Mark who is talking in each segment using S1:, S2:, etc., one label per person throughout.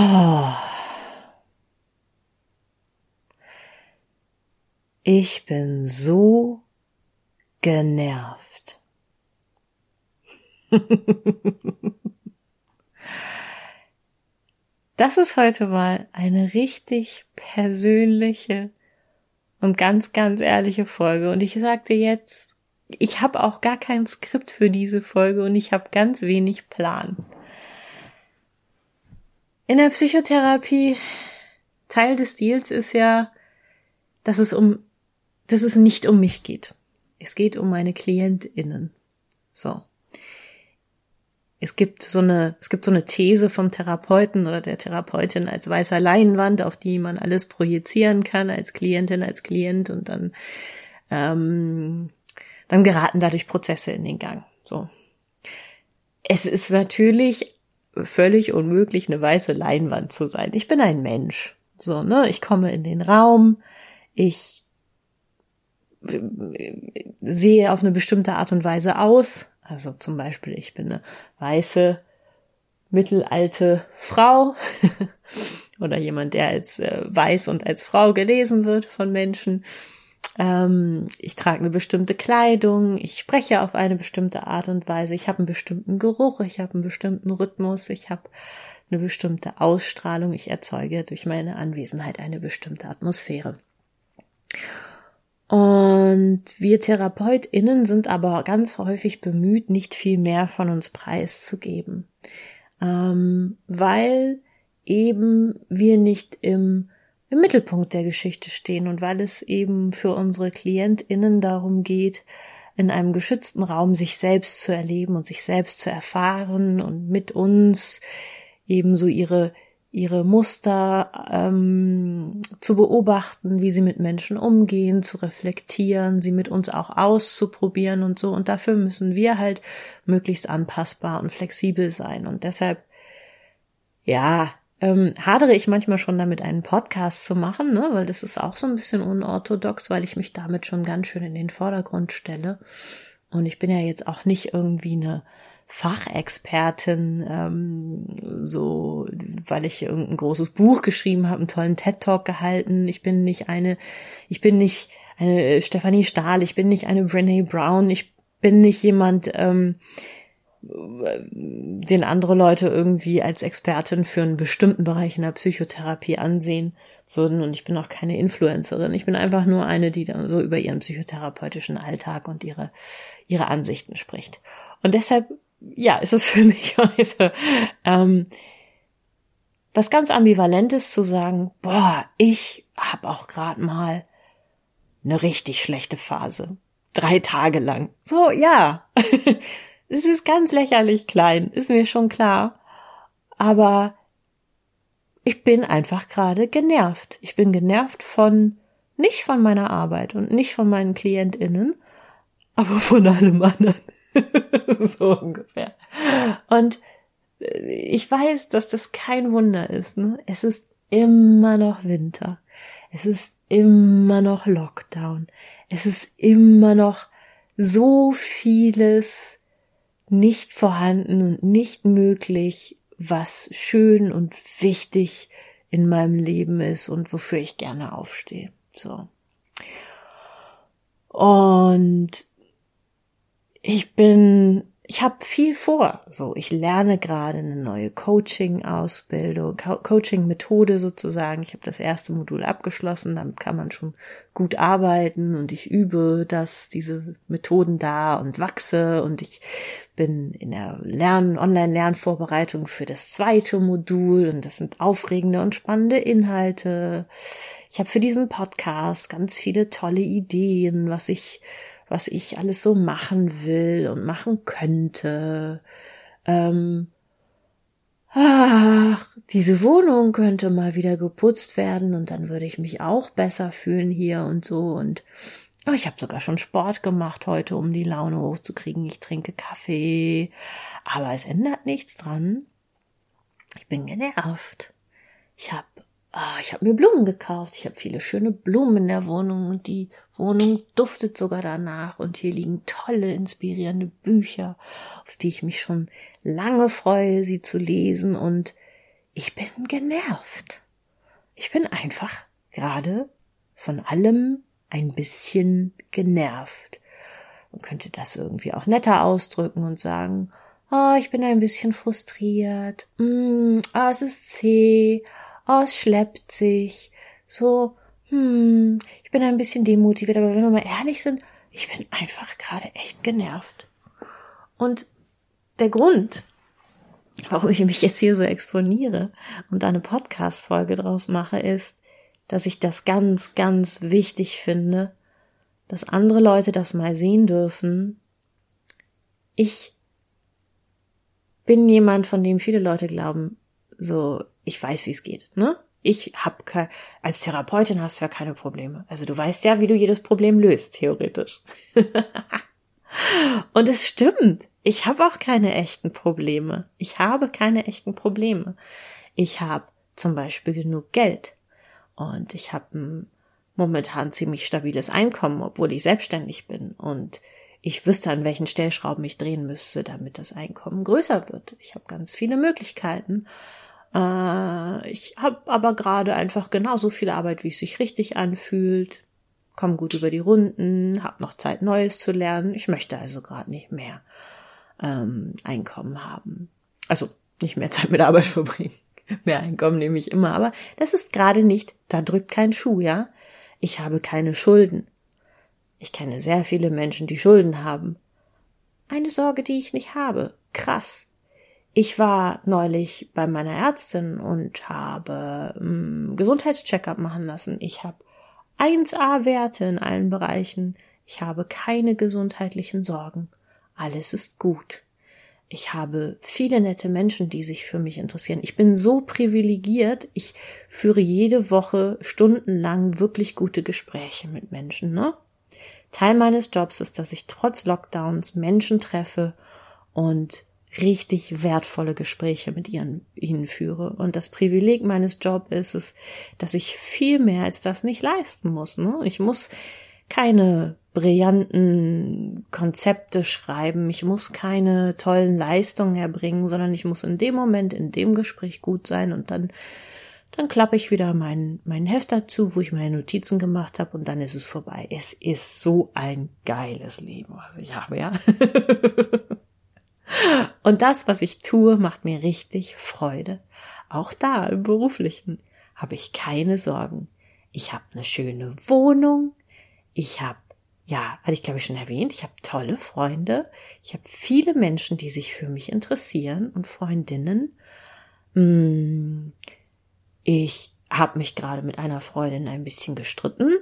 S1: Ich bin so genervt. Das ist heute mal eine richtig persönliche und ganz, ganz ehrliche Folge. Und ich sagte jetzt, ich habe auch gar kein Skript für diese Folge und ich habe ganz wenig Plan. In der Psychotherapie, Teil des Deals ist ja, dass es um dass es nicht um mich geht. Es geht um meine KlientInnen. So. Es gibt so eine, es gibt so eine These vom Therapeuten oder der Therapeutin als weißer Leinwand, auf die man alles projizieren kann, als Klientin, als Klient und dann, ähm, dann geraten dadurch Prozesse in den Gang. So. Es ist natürlich völlig unmöglich, eine weiße Leinwand zu sein. Ich bin ein Mensch. So, ne? Ich komme in den Raum, ich sehe auf eine bestimmte Art und Weise aus. Also zum Beispiel, ich bin eine weiße, mittelalte Frau oder jemand, der als äh, weiß und als Frau gelesen wird von Menschen. Ähm, ich trage eine bestimmte Kleidung, ich spreche auf eine bestimmte Art und Weise, ich habe einen bestimmten Geruch, ich habe einen bestimmten Rhythmus, ich habe eine bestimmte Ausstrahlung, ich erzeuge durch meine Anwesenheit eine bestimmte Atmosphäre. Und wir TherapeutInnen sind aber ganz häufig bemüht, nicht viel mehr von uns preiszugeben. Ähm, weil eben wir nicht im, im Mittelpunkt der Geschichte stehen und weil es eben für unsere KlientInnen darum geht, in einem geschützten Raum sich selbst zu erleben und sich selbst zu erfahren und mit uns ebenso ihre ihre Muster ähm, zu beobachten, wie sie mit Menschen umgehen, zu reflektieren, sie mit uns auch auszuprobieren und so. Und dafür müssen wir halt möglichst anpassbar und flexibel sein. Und deshalb, ja, ähm, hadere ich manchmal schon damit, einen Podcast zu machen, ne? weil das ist auch so ein bisschen unorthodox, weil ich mich damit schon ganz schön in den Vordergrund stelle. Und ich bin ja jetzt auch nicht irgendwie eine Fachexpertin, ähm, so, weil ich irgendein großes Buch geschrieben habe, einen tollen TED-Talk gehalten. Ich bin nicht eine, ich bin nicht eine Stephanie Stahl, ich bin nicht eine Brené Brown, ich bin nicht jemand, ähm, den andere Leute irgendwie als Expertin für einen bestimmten Bereich in der Psychotherapie ansehen würden und ich bin auch keine Influencerin. Ich bin einfach nur eine, die dann so über ihren psychotherapeutischen Alltag und ihre, ihre Ansichten spricht. Und deshalb ja, ist es für mich heute ähm, was ganz ambivalentes zu sagen, boah, ich hab auch gerade mal eine richtig schlechte Phase. Drei Tage lang. So, ja. es ist ganz lächerlich klein, ist mir schon klar. Aber ich bin einfach gerade genervt. Ich bin genervt von, nicht von meiner Arbeit und nicht von meinen KlientInnen, aber von allem anderen. so ungefähr. Und äh, ich weiß, dass das kein Wunder ist. Ne? Es ist immer noch Winter. Es ist immer noch Lockdown. Es ist immer noch so vieles nicht vorhanden und nicht möglich, was schön und wichtig in meinem Leben ist und wofür ich gerne aufstehe. So. Und ich bin, ich habe viel vor. So, ich lerne gerade eine neue Coaching-Ausbildung, Co Coaching-Methode sozusagen. Ich habe das erste Modul abgeschlossen, damit kann man schon gut arbeiten und ich übe das, diese Methoden da und wachse und ich bin in der Lern Online-Lernvorbereitung für das zweite Modul und das sind aufregende und spannende Inhalte. Ich habe für diesen Podcast ganz viele tolle Ideen, was ich was ich alles so machen will und machen könnte. Ähm, ach, diese Wohnung könnte mal wieder geputzt werden und dann würde ich mich auch besser fühlen hier und so und oh, ich habe sogar schon Sport gemacht heute, um die Laune hochzukriegen. Ich trinke Kaffee, aber es ändert nichts dran. Ich bin genervt. Ich habe Ah, ich habe mir Blumen gekauft. Ich habe viele schöne Blumen in der Wohnung und die Wohnung duftet sogar danach. Und hier liegen tolle, inspirierende Bücher, auf die ich mich schon lange freue, sie zu lesen. Und ich bin genervt. Ich bin einfach gerade von allem ein bisschen genervt. Man könnte das irgendwie auch netter ausdrücken und sagen, oh, ich bin ein bisschen frustriert. Mm, oh, es ist zäh oh, es schleppt sich, so, hm, ich bin ein bisschen demotiviert, aber wenn wir mal ehrlich sind, ich bin einfach gerade echt genervt. Und der Grund, warum ich mich jetzt hier so exponiere und eine Podcast-Folge draus mache, ist, dass ich das ganz, ganz wichtig finde, dass andere Leute das mal sehen dürfen. Ich bin jemand, von dem viele Leute glauben, so, ich weiß, wie es geht, ne? Ich hab ke als Therapeutin hast du ja keine Probleme. Also du weißt ja, wie du jedes Problem löst, theoretisch. Und es stimmt. Ich habe auch keine echten Probleme. Ich habe keine echten Probleme. Ich habe zum Beispiel genug Geld. Und ich habe ein momentan ziemlich stabiles Einkommen, obwohl ich selbstständig bin. Und ich wüsste, an welchen Stellschrauben ich drehen müsste, damit das Einkommen größer wird. Ich habe ganz viele Möglichkeiten. Äh, ich habe aber gerade einfach genauso viel Arbeit, wie es sich richtig anfühlt. Komm gut über die Runden, hab noch Zeit, Neues zu lernen. Ich möchte also gerade nicht mehr ähm, Einkommen haben. Also nicht mehr Zeit mit Arbeit verbringen. mehr Einkommen nehme ich immer, aber das ist gerade nicht, da drückt kein Schuh, ja. Ich habe keine Schulden. Ich kenne sehr viele Menschen, die Schulden haben. Eine Sorge, die ich nicht habe. Krass. Ich war neulich bei meiner Ärztin und habe ähm, Gesundheitscheckup machen lassen. Ich habe 1A-Werte in allen Bereichen. Ich habe keine gesundheitlichen Sorgen. Alles ist gut. Ich habe viele nette Menschen, die sich für mich interessieren. Ich bin so privilegiert. Ich führe jede Woche stundenlang wirklich gute Gespräche mit Menschen, ne? Teil meines Jobs ist, dass ich trotz Lockdowns Menschen treffe und richtig wertvolle Gespräche mit ihren, ihnen führe. Und das Privileg meines Jobs ist es, dass ich viel mehr als das nicht leisten muss. Ne? Ich muss keine brillanten Konzepte schreiben, ich muss keine tollen Leistungen erbringen, sondern ich muss in dem Moment, in dem Gespräch gut sein und dann dann klappe ich wieder meinen mein Heft dazu, wo ich meine Notizen gemacht habe und dann ist es vorbei. Es ist so ein geiles Leben, was ich habe, ja. Und das, was ich tue, macht mir richtig Freude. Auch da im beruflichen habe ich keine Sorgen. Ich habe eine schöne Wohnung. Ich habe, ja, hatte ich glaube ich schon erwähnt, ich habe tolle Freunde. Ich habe viele Menschen, die sich für mich interessieren und Freundinnen. Hm, ich habe mich gerade mit einer Freundin ein bisschen gestritten,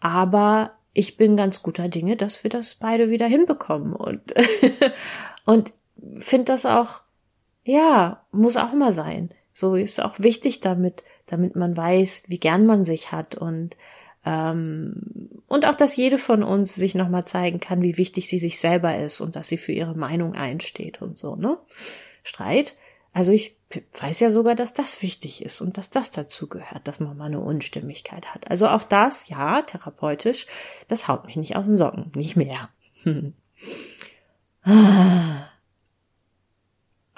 S1: aber ich bin ganz guter Dinge, dass wir das beide wieder hinbekommen und und finde das auch, ja, muss auch mal sein. So ist auch wichtig damit, damit man weiß, wie gern man sich hat und ähm, und auch, dass jede von uns sich nochmal zeigen kann, wie wichtig sie sich selber ist und dass sie für ihre Meinung einsteht und so, ne? Streit. Also ich weiß ja sogar, dass das wichtig ist und dass das dazu gehört, dass man mal eine Unstimmigkeit hat. Also auch das, ja, therapeutisch, das haut mich nicht aus den Socken, nicht mehr. Ah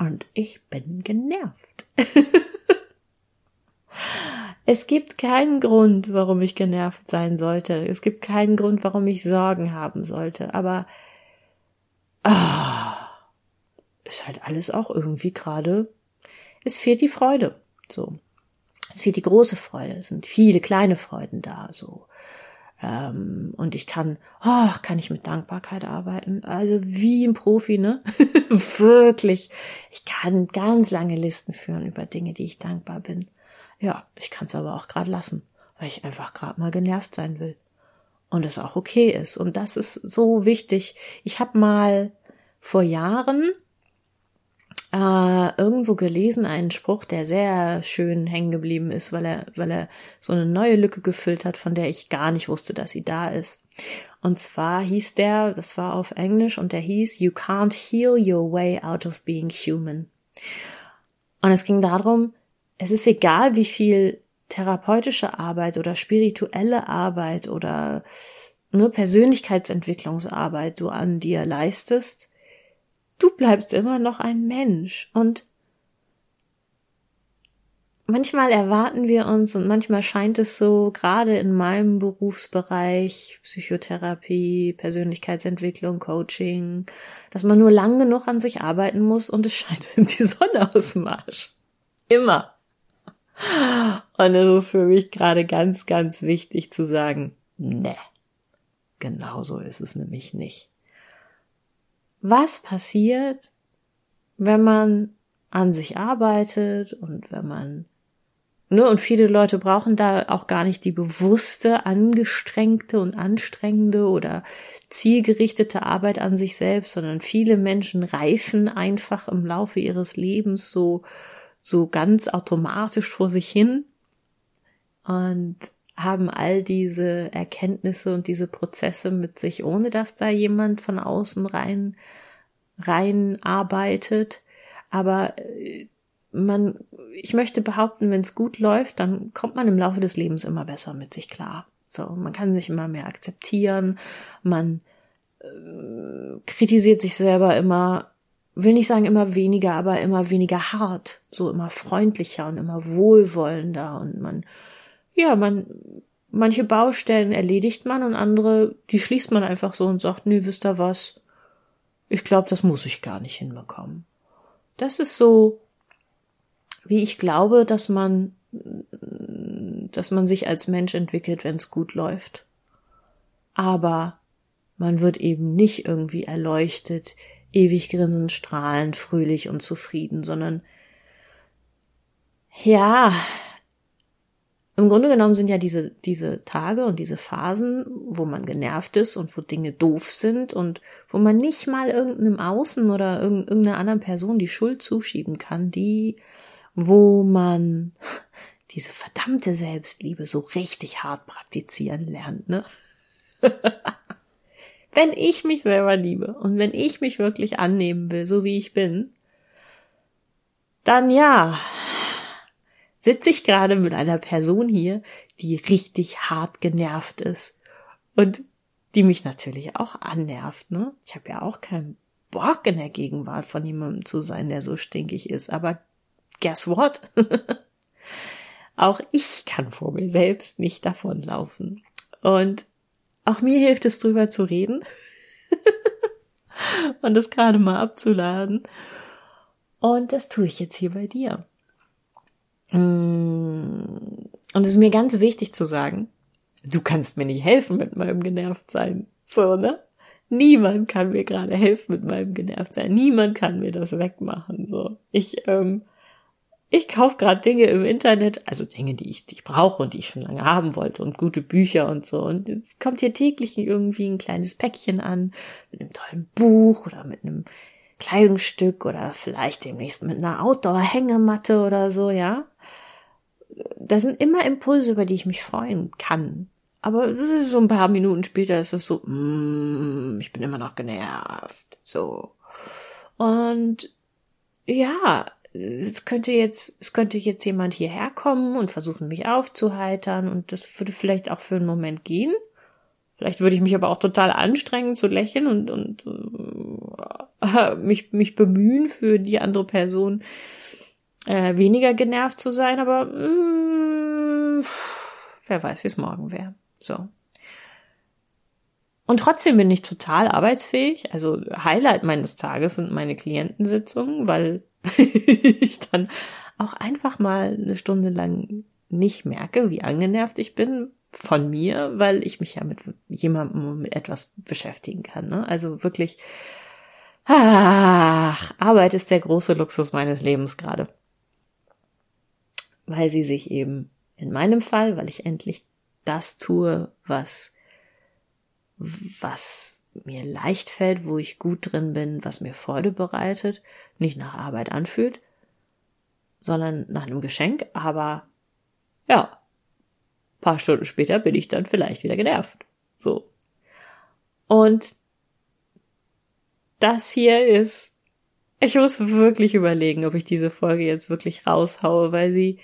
S1: und ich bin genervt. es gibt keinen Grund, warum ich genervt sein sollte. Es gibt keinen Grund, warum ich Sorgen haben sollte. Aber ah, ist halt alles auch irgendwie gerade. Es fehlt die Freude. So. Es fehlt die große Freude. Es sind viele kleine Freuden da. So ähm, und ich kann, oh, kann ich mit Dankbarkeit arbeiten. Also wie ein Profi, ne? Wirklich. Ich kann ganz lange Listen führen über Dinge, die ich dankbar bin. Ja, ich kann es aber auch gerade lassen, weil ich einfach gerade mal genervt sein will. Und es auch okay ist. Und das ist so wichtig. Ich habe mal vor Jahren äh, irgendwo gelesen einen Spruch, der sehr schön hängen geblieben ist, weil er, weil er so eine neue Lücke gefüllt hat, von der ich gar nicht wusste, dass sie da ist. Und zwar hieß der, das war auf Englisch, und der hieß You can't heal your way out of being human. Und es ging darum, es ist egal, wie viel therapeutische Arbeit oder spirituelle Arbeit oder ne, Persönlichkeitsentwicklungsarbeit du an dir leistest, du bleibst immer noch ein Mensch und manchmal erwarten wir uns und manchmal scheint es so, gerade in meinem Berufsbereich, Psychotherapie, Persönlichkeitsentwicklung, Coaching, dass man nur lang genug an sich arbeiten muss und es scheint die Sonne aus dem Arsch. Immer. Und es ist für mich gerade ganz, ganz wichtig zu sagen, ne, genau so ist es nämlich nicht was passiert, wenn man an sich arbeitet und wenn man Ne, und viele Leute brauchen da auch gar nicht die bewusste, angestrengte und anstrengende oder zielgerichtete Arbeit an sich selbst, sondern viele Menschen reifen einfach im Laufe ihres Lebens so, so ganz automatisch vor sich hin. Und haben all diese Erkenntnisse und diese Prozesse mit sich, ohne dass da jemand von außen rein, rein arbeitet. Aber äh, man, ich möchte behaupten, wenn es gut läuft, dann kommt man im Laufe des Lebens immer besser mit sich klar. So, man kann sich immer mehr akzeptieren, man äh, kritisiert sich selber immer, will nicht sagen immer weniger, aber immer weniger hart, so immer freundlicher und immer wohlwollender und man ja, man, manche Baustellen erledigt man und andere, die schließt man einfach so und sagt, nee, wisst ihr was? Ich glaube, das muss ich gar nicht hinbekommen. Das ist so, wie ich glaube, dass man, dass man sich als Mensch entwickelt, wenn es gut läuft. Aber man wird eben nicht irgendwie erleuchtet, ewig grinsend, strahlend, fröhlich und zufrieden, sondern ja, im Grunde genommen sind ja diese, diese Tage und diese Phasen, wo man genervt ist und wo Dinge doof sind und wo man nicht mal irgendeinem Außen oder irgendeiner anderen Person die Schuld zuschieben kann, die, wo man diese verdammte Selbstliebe so richtig hart praktizieren lernt, ne? wenn ich mich selber liebe und wenn ich mich wirklich annehmen will, so wie ich bin, dann ja, sitze ich gerade mit einer Person hier, die richtig hart genervt ist und die mich natürlich auch annervt. Ne? Ich habe ja auch keinen Bock in der Gegenwart von jemandem zu sein, der so stinkig ist. Aber guess what? auch ich kann vor mir selbst nicht davonlaufen. Und auch mir hilft es drüber zu reden und das gerade mal abzuladen. Und das tue ich jetzt hier bei dir. Mm. Und es ist mir ganz wichtig zu sagen, du kannst mir nicht helfen mit meinem Genervtsein. So, ne? Niemand kann mir gerade helfen mit meinem Genervtsein. Niemand kann mir das wegmachen. So, ich, ähm, ich kauf gerade Dinge im Internet, also Dinge, die ich, die ich brauche und die ich schon lange haben wollte und gute Bücher und so. Und es kommt hier täglich irgendwie ein kleines Päckchen an mit einem tollen Buch oder mit einem Kleidungsstück oder vielleicht demnächst mit einer Outdoor-Hängematte oder so, ja da sind immer Impulse, über die ich mich freuen kann. Aber so ein paar Minuten später ist es so, mm, ich bin immer noch genervt. So. Und ja, es könnte jetzt, es könnte jetzt jemand hierher kommen und versuchen, mich aufzuheitern und das würde vielleicht auch für einen Moment gehen. Vielleicht würde ich mich aber auch total anstrengen zu lächeln und, und äh, mich, mich bemühen für die andere Person äh, weniger genervt zu sein, aber mh, mm, wer weiß, wie es morgen wäre. So. Und trotzdem bin ich total arbeitsfähig. Also Highlight meines Tages sind meine Klientensitzungen, weil ich dann auch einfach mal eine Stunde lang nicht merke, wie angenervt ich bin von mir, weil ich mich ja mit jemandem mit etwas beschäftigen kann. Ne? Also wirklich, ach, Arbeit ist der große Luxus meines Lebens gerade weil sie sich eben in meinem Fall, weil ich endlich das tue, was, was mir leicht fällt, wo ich gut drin bin, was mir Freude bereitet, nicht nach Arbeit anfühlt, sondern nach einem Geschenk, aber ja, paar Stunden später bin ich dann vielleicht wieder genervt. So. Und das hier ist, ich muss wirklich überlegen, ob ich diese Folge jetzt wirklich raushaue, weil sie,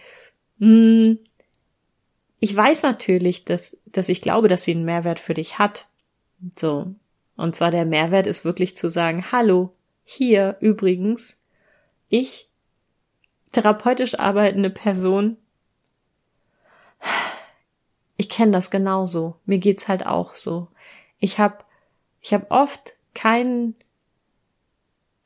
S1: ich weiß natürlich, dass, dass ich glaube, dass sie einen Mehrwert für dich hat. So. Und zwar der Mehrwert ist wirklich zu sagen, hallo, hier übrigens, ich, therapeutisch arbeitende Person, ich kenne das genauso. Mir geht's halt auch so. Ich habe ich hab oft keinen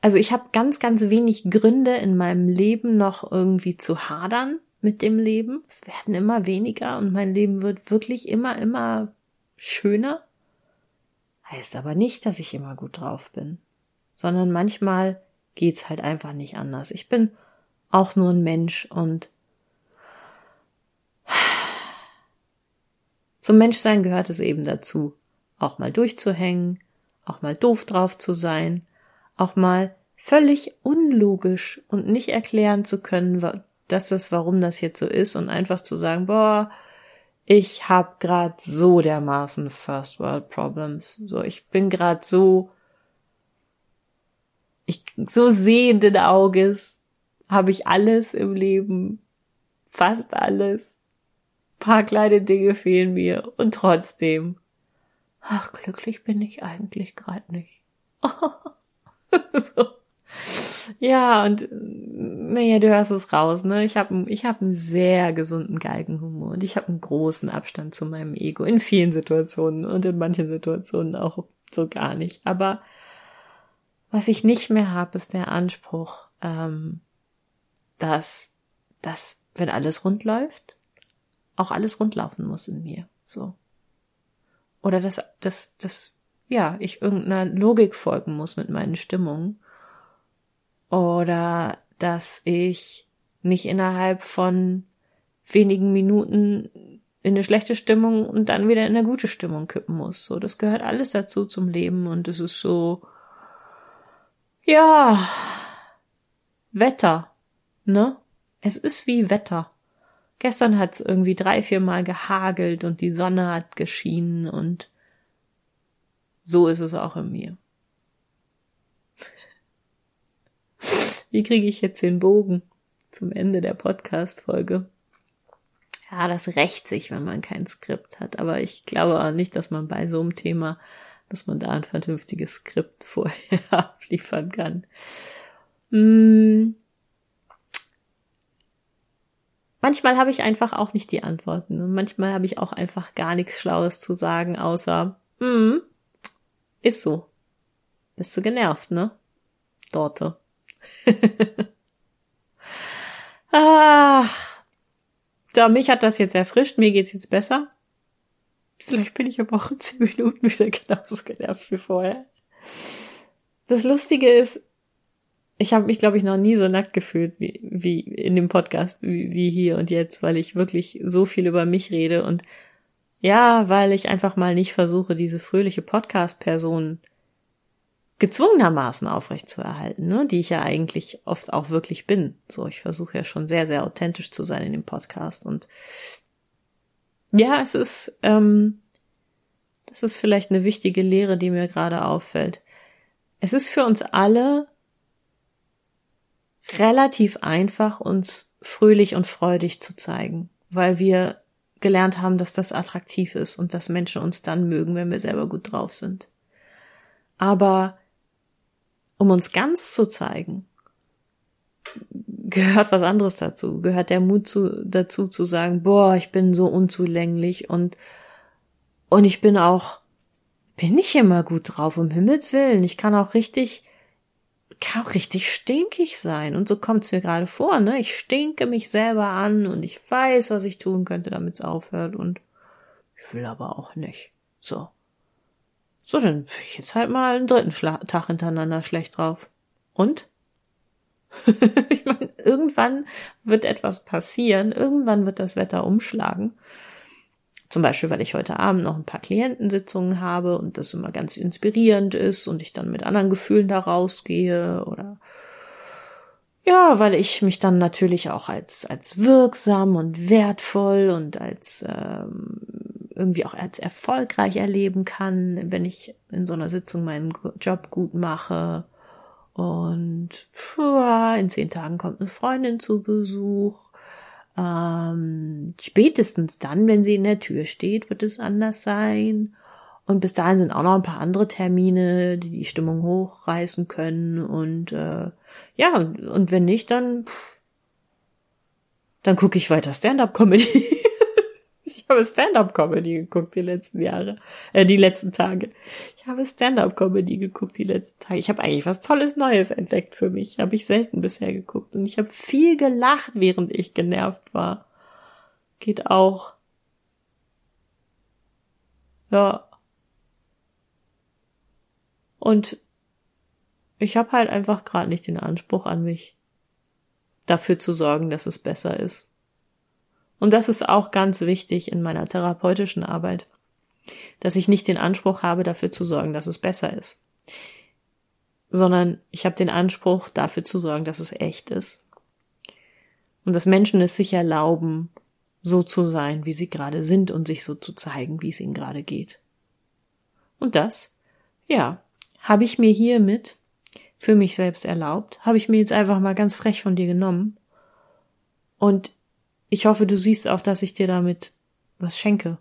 S1: also ich habe ganz ganz wenig Gründe in meinem Leben noch irgendwie zu hadern mit dem Leben. Es werden immer weniger und mein Leben wird wirklich immer immer schöner. Heißt aber nicht, dass ich immer gut drauf bin, sondern manchmal geht's halt einfach nicht anders. Ich bin auch nur ein Mensch und zum Menschsein gehört es eben dazu, auch mal durchzuhängen, auch mal doof drauf zu sein, auch mal völlig unlogisch und nicht erklären zu können, dass das, warum das jetzt so ist und einfach zu sagen, boah, ich hab grad so dermaßen First World Problems. So, ich bin grad so, ich, so sehenden Auges habe ich alles im Leben, fast alles. Paar kleine Dinge fehlen mir und trotzdem, ach, glücklich bin ich eigentlich grad nicht. so. Ja, und naja, du hörst es raus, ne? Ich habe ich hab einen sehr gesunden Geigenhumor und ich habe einen großen Abstand zu meinem Ego in vielen Situationen und in manchen Situationen auch so gar nicht. Aber was ich nicht mehr habe, ist der Anspruch, ähm, dass, dass, wenn alles rund läuft, auch alles rundlaufen muss in mir. So. Oder dass, dass, dass, ja, ich irgendeiner Logik folgen muss mit meinen Stimmungen oder dass ich nicht innerhalb von wenigen Minuten in eine schlechte Stimmung und dann wieder in eine gute Stimmung kippen muss. So, das gehört alles dazu zum Leben und es ist so, ja, Wetter, ne? Es ist wie Wetter. Gestern hat es irgendwie drei, vier Mal gehagelt und die Sonne hat geschienen und so ist es auch in mir. Wie kriege ich jetzt den Bogen zum Ende der Podcast-Folge? Ja, das rächt sich, wenn man kein Skript hat. Aber ich glaube auch nicht, dass man bei so einem Thema, dass man da ein vernünftiges Skript vorher abliefern kann. Hm. Manchmal habe ich einfach auch nicht die Antworten und manchmal habe ich auch einfach gar nichts Schlaues zu sagen, außer, hm, ist so. Bist du genervt, ne? Dorte. ah. Da, mich hat das jetzt erfrischt, mir geht's jetzt besser. Vielleicht bin ich aber auch in zehn Minuten wieder genauso genervt wie vorher. Das Lustige ist, ich habe mich, glaube ich, noch nie so nackt gefühlt wie, wie in dem Podcast, wie, wie hier und jetzt, weil ich wirklich so viel über mich rede und ja, weil ich einfach mal nicht versuche, diese fröhliche Podcast-Person gezwungenermaßen aufrechtzuerhalten, ne, die ich ja eigentlich oft auch wirklich bin. So, ich versuche ja schon sehr, sehr authentisch zu sein in dem Podcast und ja, es ist, ähm, das ist vielleicht eine wichtige Lehre, die mir gerade auffällt. Es ist für uns alle relativ einfach, uns fröhlich und freudig zu zeigen, weil wir gelernt haben, dass das attraktiv ist und dass Menschen uns dann mögen, wenn wir selber gut drauf sind. Aber um uns ganz zu zeigen, gehört was anderes dazu. Gehört der Mut zu, dazu zu sagen, boah, ich bin so unzulänglich und, und ich bin auch, bin nicht immer gut drauf, um Himmels Willen. Ich kann auch richtig, kann auch richtig stinkig sein. Und so kommt es mir gerade vor, ne? Ich stinke mich selber an und ich weiß, was ich tun könnte, damit es aufhört und ich will aber auch nicht. So. So, dann bin ich jetzt halt mal einen dritten Schla Tag hintereinander schlecht drauf. Und? ich meine, irgendwann wird etwas passieren, irgendwann wird das Wetter umschlagen. Zum Beispiel, weil ich heute Abend noch ein paar Klientensitzungen habe und das immer ganz inspirierend ist und ich dann mit anderen Gefühlen da rausgehe oder ja, weil ich mich dann natürlich auch als, als wirksam und wertvoll und als ähm, irgendwie auch als erfolgreich erleben kann, wenn ich in so einer Sitzung meinen Job gut mache. Und pfuh, in zehn Tagen kommt eine Freundin zu Besuch. Ähm, spätestens dann, wenn sie in der Tür steht, wird es anders sein. Und bis dahin sind auch noch ein paar andere Termine, die die Stimmung hochreißen können. Und äh, ja, und, und wenn nicht, dann dann gucke ich weiter Stand-up-Comedy. ich habe Stand-up-Comedy geguckt die letzten Jahre, äh, die letzten Tage. Ich habe Stand-up-Comedy geguckt die letzten Tage. Ich habe eigentlich was Tolles Neues entdeckt für mich. Habe ich selten bisher geguckt und ich habe viel gelacht, während ich genervt war. Geht auch. Ja. Und ich habe halt einfach gerade nicht den Anspruch an mich, dafür zu sorgen, dass es besser ist. Und das ist auch ganz wichtig in meiner therapeutischen Arbeit, dass ich nicht den Anspruch habe, dafür zu sorgen, dass es besser ist, sondern ich habe den Anspruch, dafür zu sorgen, dass es echt ist. Und dass Menschen es sich erlauben, so zu sein, wie sie gerade sind und sich so zu zeigen, wie es ihnen gerade geht. Und das, ja, habe ich mir hiermit für mich selbst erlaubt, habe ich mir jetzt einfach mal ganz frech von dir genommen. Und ich hoffe, du siehst auch, dass ich dir damit was schenke.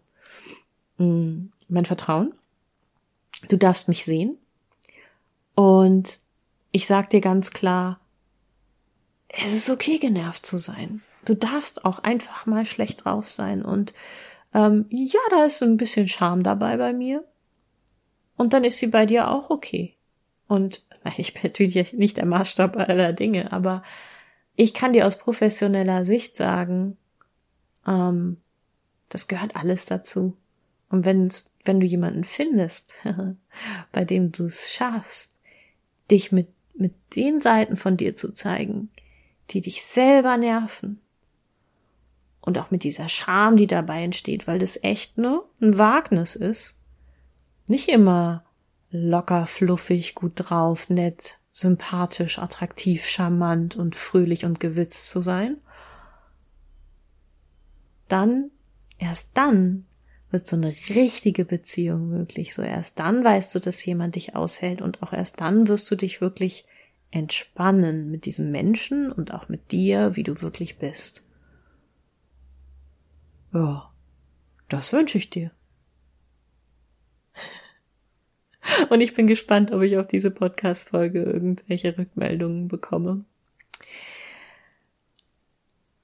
S1: Mm, mein Vertrauen. Du darfst mich sehen. Und ich sag dir ganz klar, es ist okay, genervt zu sein. Du darfst auch einfach mal schlecht drauf sein. Und ähm, ja, da ist ein bisschen Charme dabei bei mir. Und dann ist sie bei dir auch okay. Und nein, ich bin natürlich nicht der Maßstab aller Dinge, aber ich kann dir aus professioneller Sicht sagen, ähm, das gehört alles dazu. Und wenn's, wenn du jemanden findest, bei dem du es schaffst, dich mit, mit den Seiten von dir zu zeigen, die dich selber nerven, und auch mit dieser Scham, die dabei entsteht, weil das echt nur ein Wagnis ist. Nicht immer locker, fluffig, gut drauf, nett, sympathisch, attraktiv, charmant und fröhlich und gewitzt zu sein, dann, erst dann wird so eine richtige Beziehung möglich. So erst dann weißt du, dass jemand dich aushält und auch erst dann wirst du dich wirklich entspannen mit diesem Menschen und auch mit dir, wie du wirklich bist. Ja, das wünsche ich dir. Und ich bin gespannt, ob ich auf diese Podcast-Folge irgendwelche Rückmeldungen bekomme.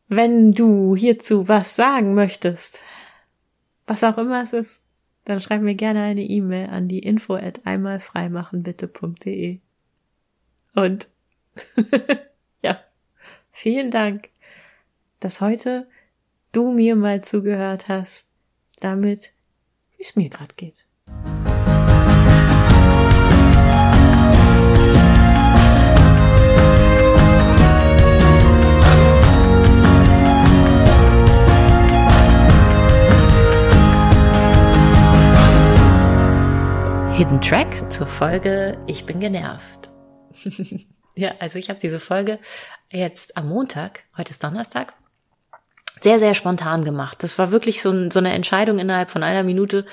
S1: Wenn du hierzu was sagen möchtest, was auch immer es ist, dann schreib mir gerne eine E-Mail an die info at einmalfreimachenbitte.de. Und ja, vielen Dank, dass heute du mir mal zugehört hast, damit, wie es mir gerade geht. Hidden Track zur Folge Ich bin genervt. ja, also ich habe diese Folge jetzt am Montag, heute ist Donnerstag, sehr, sehr spontan gemacht. Das war wirklich so, ein, so eine Entscheidung innerhalb von einer Minute.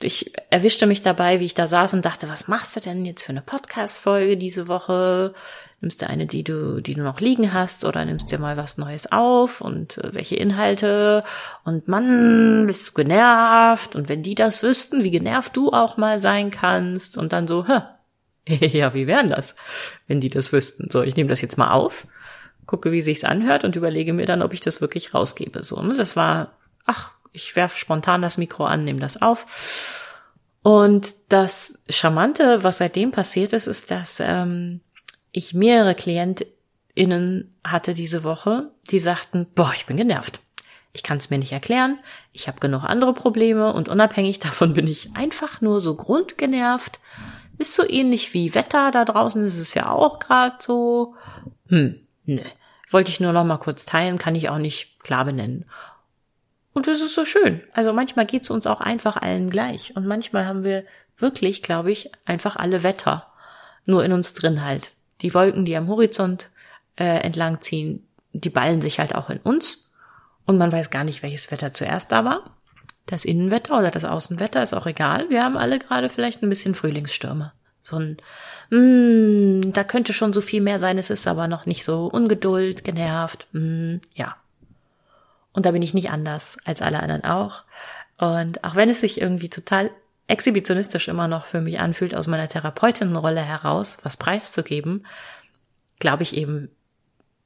S1: Ich erwischte mich dabei, wie ich da saß und dachte, was machst du denn jetzt für eine Podcast-Folge diese Woche? Nimmst du eine, die du, die du noch liegen hast, oder nimmst dir mal was Neues auf und äh, welche Inhalte? Und Mann, bist du genervt? Und wenn die das wüssten, wie genervt du auch mal sein kannst, und dann so, hä, ja, wie wären das, wenn die das wüssten? So, ich nehme das jetzt mal auf, gucke, wie sich's anhört und überlege mir dann, ob ich das wirklich rausgebe. So, ne? Das war, ach, ich werf spontan das Mikro an, nehme das auf. Und das Charmante, was seitdem passiert ist, ist, dass ähm, ich mehrere KlientInnen hatte diese Woche, die sagten, boah, ich bin genervt. Ich kann es mir nicht erklären, ich habe genug andere Probleme und unabhängig davon bin ich einfach nur so grundgenervt. Ist so ähnlich wie Wetter da draußen, ist es ja auch gerade so. Hm, ne. Wollte ich nur noch mal kurz teilen, kann ich auch nicht klar benennen. Und das ist so schön. Also manchmal geht's uns auch einfach allen gleich. Und manchmal haben wir wirklich, glaube ich, einfach alle Wetter. Nur in uns drin halt. Die Wolken, die am Horizont äh, entlang ziehen, die ballen sich halt auch in uns. Und man weiß gar nicht, welches Wetter zuerst da war. Das Innenwetter oder das Außenwetter ist auch egal. Wir haben alle gerade vielleicht ein bisschen Frühlingsstürme. So ein, mm, da könnte schon so viel mehr sein, es ist aber noch nicht so Ungeduld, genervt, mm, ja. Und da bin ich nicht anders als alle anderen auch. Und auch wenn es sich irgendwie total exhibitionistisch immer noch für mich anfühlt, aus meiner Therapeutinnenrolle heraus was preiszugeben, glaube ich eben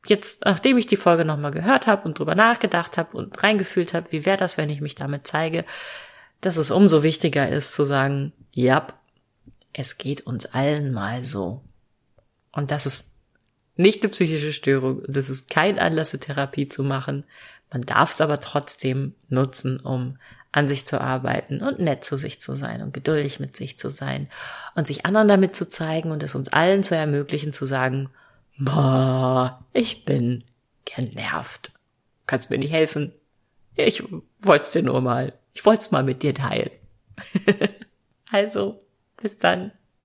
S1: jetzt, nachdem ich die Folge nochmal gehört habe und drüber nachgedacht habe und reingefühlt habe, wie wäre das, wenn ich mich damit zeige, dass es umso wichtiger ist zu sagen, ja, es geht uns allen mal so. Und das ist nicht eine psychische Störung, das ist kein Anlass, Therapie zu machen. Man darf es aber trotzdem nutzen, um an sich zu arbeiten und nett zu sich zu sein und geduldig mit sich zu sein und sich anderen damit zu zeigen und es uns allen zu ermöglichen zu sagen, boah, ich bin genervt. Kannst mir nicht helfen? Ich wollte dir nur mal, ich wollte es mal mit dir teilen. also, bis dann.